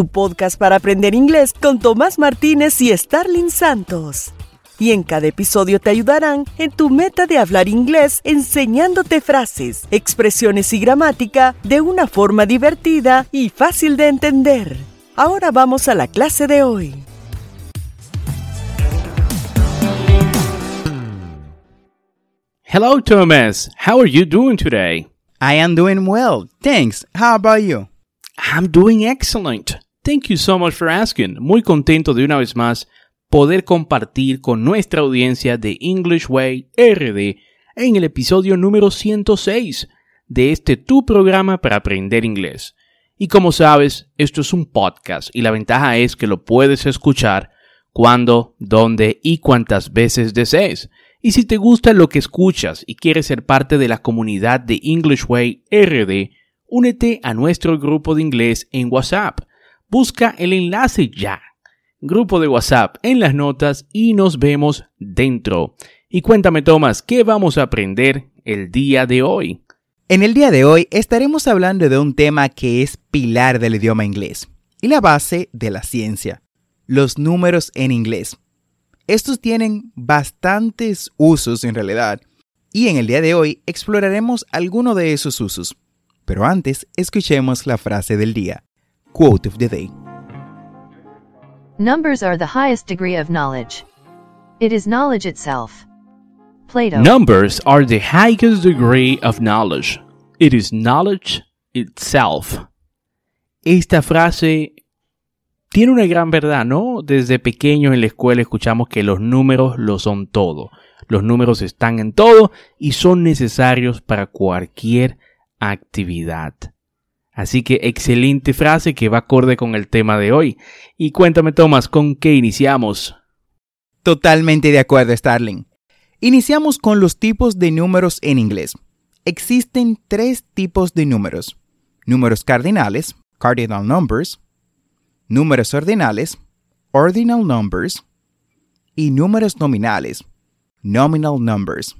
tu podcast para aprender inglés con Tomás Martínez y Starling Santos. Y en cada episodio te ayudarán en tu meta de hablar inglés enseñándote frases, expresiones y gramática de una forma divertida y fácil de entender. Ahora vamos a la clase de hoy. Hello Thomas, how are you doing today? I am doing well, thanks. How about you? I'm doing excellent. Thank you so much for asking. Muy contento de una vez más poder compartir con nuestra audiencia de English Way RD en el episodio número 106 de este tu programa para aprender inglés. Y como sabes, esto es un podcast y la ventaja es que lo puedes escuchar cuando, dónde y cuántas veces desees. Y si te gusta lo que escuchas y quieres ser parte de la comunidad de English Way RD, únete a nuestro grupo de inglés en WhatsApp. Busca el enlace ya. Grupo de WhatsApp en las notas y nos vemos dentro. Y cuéntame, Tomás, ¿qué vamos a aprender el día de hoy? En el día de hoy estaremos hablando de un tema que es pilar del idioma inglés y la base de la ciencia, los números en inglés. Estos tienen bastantes usos en realidad y en el día de hoy exploraremos alguno de esos usos. Pero antes, escuchemos la frase del día. Quote of the day. Numbers are the highest degree of knowledge. It is knowledge itself. Plato. Numbers are the highest degree of knowledge. It is knowledge itself. Esta frase tiene una gran verdad, ¿no? Desde pequeño en la escuela escuchamos que los números lo son todo. Los números están en todo y son necesarios para cualquier actividad. Así que excelente frase que va acorde con el tema de hoy. Y cuéntame, Tomás, ¿con qué iniciamos? Totalmente de acuerdo, Starling. Iniciamos con los tipos de números en inglés. Existen tres tipos de números. Números cardinales, cardinal numbers, números ordinales, ordinal numbers, y números nominales, nominal numbers.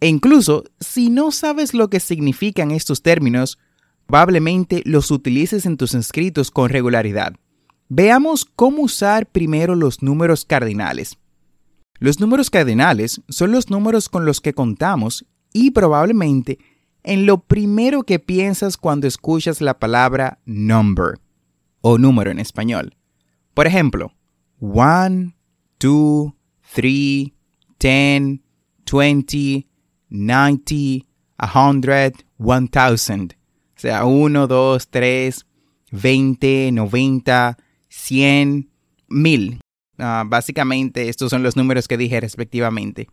E incluso, si no sabes lo que significan estos términos, probablemente los utilices en tus escritos con regularidad. Veamos cómo usar primero los números cardinales. Los números cardinales son los números con los que contamos y probablemente en lo primero que piensas cuando escuchas la palabra number o número en español. Por ejemplo, 1, 2, 3, 10, 20, 90, 100, 1000 sea, 1, 2, 3, 20, 90, 100, 1000. básicamente estos son los números que dije respectivamente.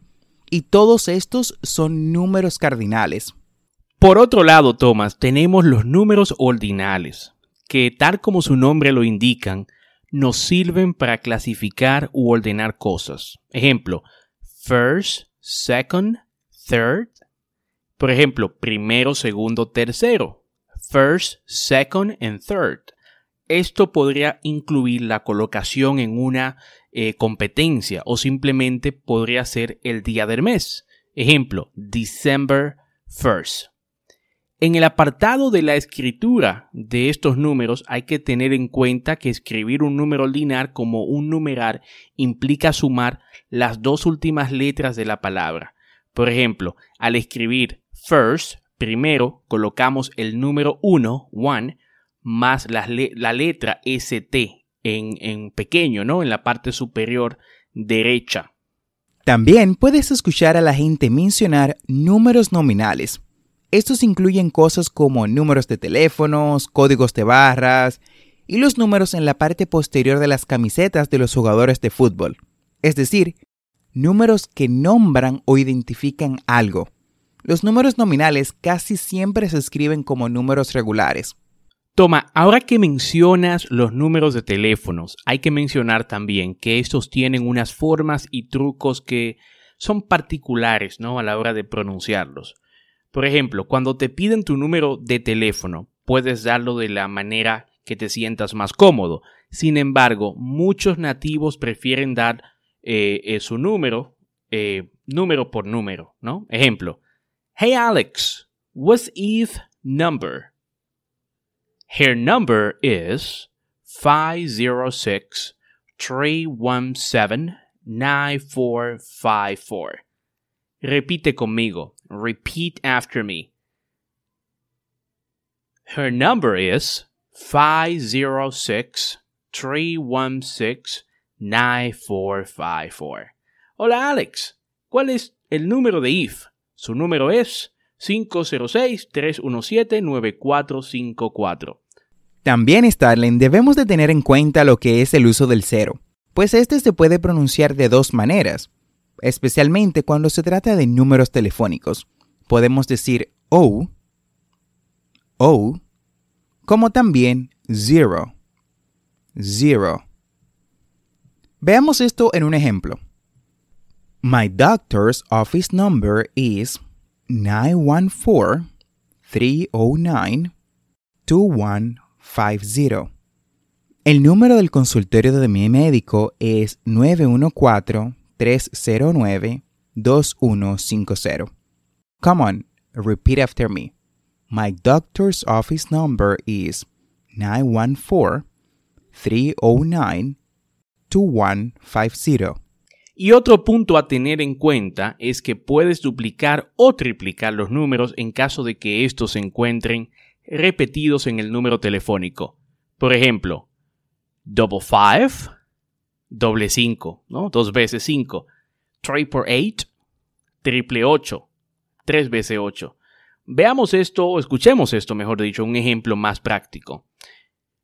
Y todos estos son números cardinales. Por otro lado, Thomas, tenemos los números ordinales, que tal como su nombre lo indican, nos sirven para clasificar u ordenar cosas. Ejemplo, first, second, third. Por ejemplo, primero, segundo, tercero first, second and third. Esto podría incluir la colocación en una eh, competencia o simplemente podría ser el día del mes. Ejemplo, December 1st. En el apartado de la escritura de estos números hay que tener en cuenta que escribir un número lineal como un numeral implica sumar las dos últimas letras de la palabra. Por ejemplo, al escribir first Primero colocamos el número 1, 1, más la, letra ST en, en, pequeño, ¿no? En la parte superior derecha. También puedes escuchar a la gente mencionar números nominales. Estos incluyen cosas como números de teléfonos, códigos de barras y los números en la parte posterior de las camisetas de los jugadores de fútbol. Es decir, números que nombran o identifican algo. Los números nominales casi siempre se escriben como números regulares. Toma, ahora que mencionas los números de teléfonos, hay que mencionar también que estos tienen unas formas y trucos que son particulares, ¿no? A la hora de pronunciarlos. Por ejemplo, cuando te piden tu número de teléfono, puedes darlo de la manera que te sientas más cómodo. Sin embargo, muchos nativos prefieren dar eh, eh, su número, eh, número por número, ¿no? Ejemplo, Hey Alex, what's Eve's number? Her number is 506 317 9454. Repite conmigo. Repeat after me. Her number is 506 316 9454. Hola Alex, ¿cuál es el número de IF? Su número es 506-317-9454. También, Starling, debemos de tener en cuenta lo que es el uso del cero, pues este se puede pronunciar de dos maneras, especialmente cuando se trata de números telefónicos. Podemos decir O, O, como también zero, zero. Veamos esto en un ejemplo. My doctor's office number is 914 309 2150. El número del consultorio de mi médico es 914-309-2150. Come on, repeat after me. My doctor's office number is 914-309-2150. Y otro punto a tener en cuenta es que puedes duplicar o triplicar los números en caso de que estos se encuentren repetidos en el número telefónico. Por ejemplo, double five, doble cinco, ¿no? Dos veces cinco. Triple eight, triple ocho, tres veces ocho. Veamos esto, o escuchemos esto, mejor dicho, un ejemplo más práctico.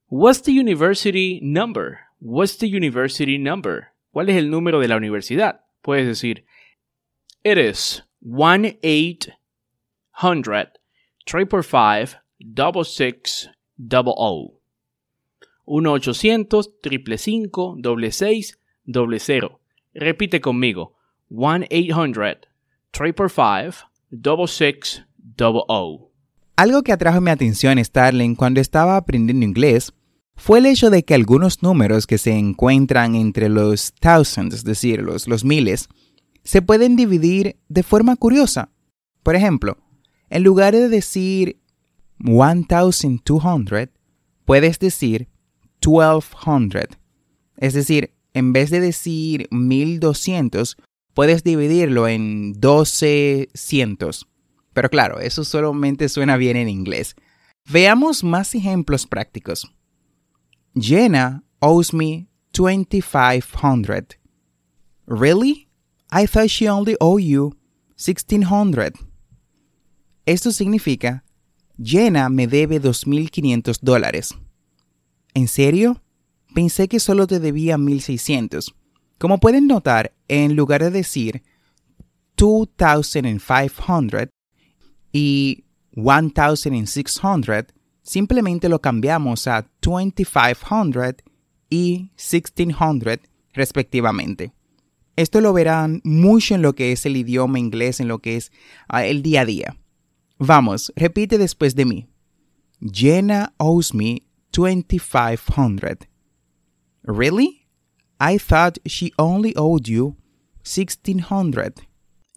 What's the university number? What's the university number? ¿Cuál es el número de la universidad? Puedes decir, it is 1-800 555 double six double O. 1-800 555 doble seis doble cero. Repite conmigo. 1-800 555 double six double O. Algo que atrajo mi atención, Starling, cuando estaba aprendiendo inglés fue el hecho de que algunos números que se encuentran entre los thousands, es decir, los, los miles, se pueden dividir de forma curiosa. Por ejemplo, en lugar de decir 1200, puedes decir 1200. Es decir, en vez de decir 1200, puedes dividirlo en 1200. Pero claro, eso solamente suena bien en inglés. Veamos más ejemplos prácticos. Jenna owes me 2500. Really? I thought she only owed you 1600. Esto significa, Jenna me debe 2.500 dólares. ¿En serio? Pensé que solo te debía 1.600. Como pueden notar, en lugar de decir 2,500 y 1,600, simplemente lo cambiamos a 2500 y 1600 respectivamente. Esto lo verán mucho en lo que es el idioma inglés, en lo que es uh, el día a día. Vamos, repite después de mí. Jenna owes me 2500. Really? I thought she only owed you 1600.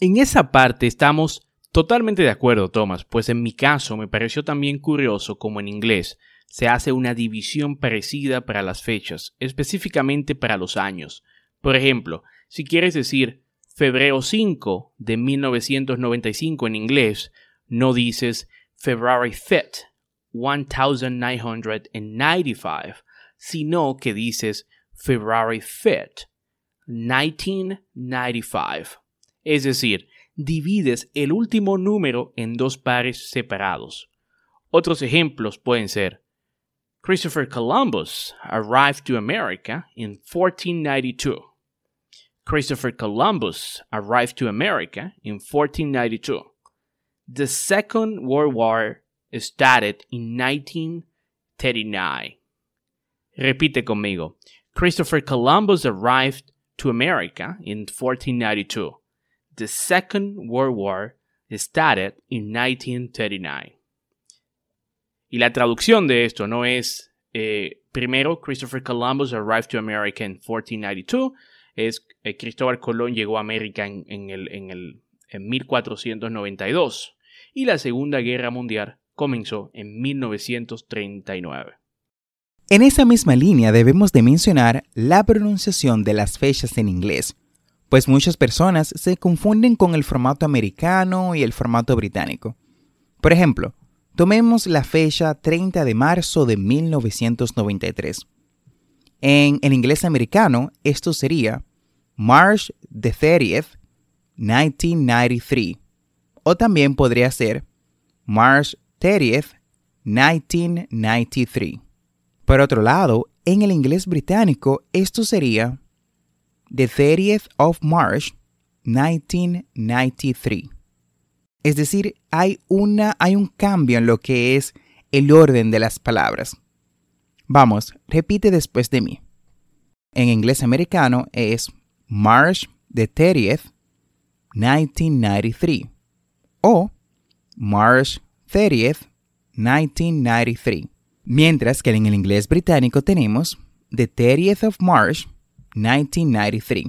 En esa parte estamos Totalmente de acuerdo, Thomas, pues en mi caso me pareció también curioso como en inglés se hace una división parecida para las fechas, específicamente para los años. Por ejemplo, si quieres decir febrero 5 de 1995 en inglés, no dices February 5th, 1995, sino que dices February 5th, 1995. Es decir, divides el último número en dos pares separados. Otros ejemplos pueden ser Christopher Columbus arrived to America in 1492. Christopher Columbus arrived to America in 1492. The Second World War started in 1939. Repite conmigo. Christopher Columbus arrived to America in 1492. The Second World War started in 1939. Y la traducción de esto no es eh, primero Christopher Columbus arrived to America in 1492, es eh, Cristóbal Colón llegó a América en, el, en, el, en 1492 y la Segunda Guerra Mundial comenzó en 1939. En esa misma línea debemos de mencionar la pronunciación de las fechas en inglés, pues muchas personas se confunden con el formato americano y el formato británico. Por ejemplo, tomemos la fecha 30 de marzo de 1993. En el inglés americano, esto sería March the 30th, 1993. O también podría ser March 30th, 1993. Por otro lado, en el inglés británico, esto sería The 30th of March, 1993. Es decir, hay, un cambio en lo que es el orden de las palabras. Vamos, repite después de mí. En inglés americano es March the 30th, 1993 o March 30th, 1993. Mientras que en el inglés británico tenemos The 30th of March, 1993.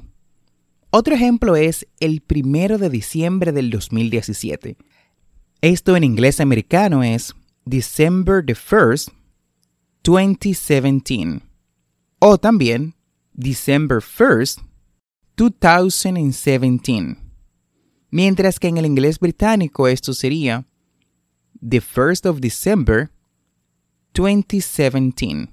Otro ejemplo es el primero de diciembre del 2017. Esto en inglés americano es December the 1st, 2017. O también December 1st, 2017. Mientras que en el inglés británico esto sería The 1st of December 2017.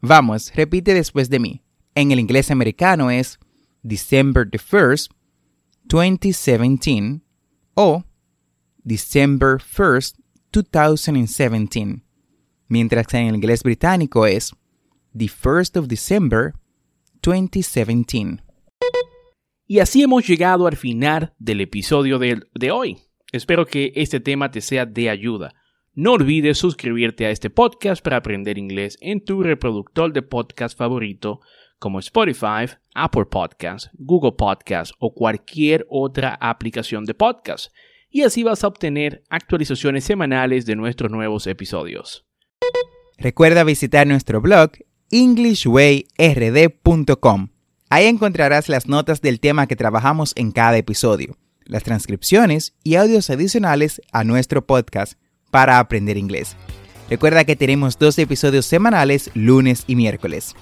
Vamos, repite después de mí. En el inglés americano es December the 1st, 2017 o December 1st, 2017. Mientras que en el inglés británico es The 1st of December 2017. Y así hemos llegado al final del episodio de, de, hoy. Espero que este tema te sea de ayuda. No olvides suscribirte a este podcast para aprender inglés en tu reproductor de podcast favorito como Spotify, Apple Podcasts, Google Podcasts o cualquier otra aplicación de podcast. Y así vas a obtener actualizaciones semanales de nuestros nuevos episodios. Recuerda visitar nuestro blog englishwayrd.com. Ahí encontrarás las notas del tema que trabajamos en cada episodio, las transcripciones y audios adicionales a nuestro podcast para aprender inglés. Recuerda que tenemos dos episodios semanales lunes y miércoles.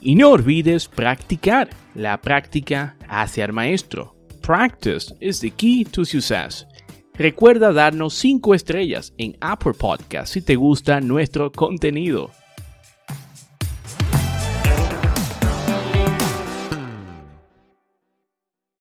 Y no olvides practicar. La práctica hace al maestro. Practice is the key to success. Recuerda darnos 5 estrellas en Apple Podcast si te gusta nuestro contenido.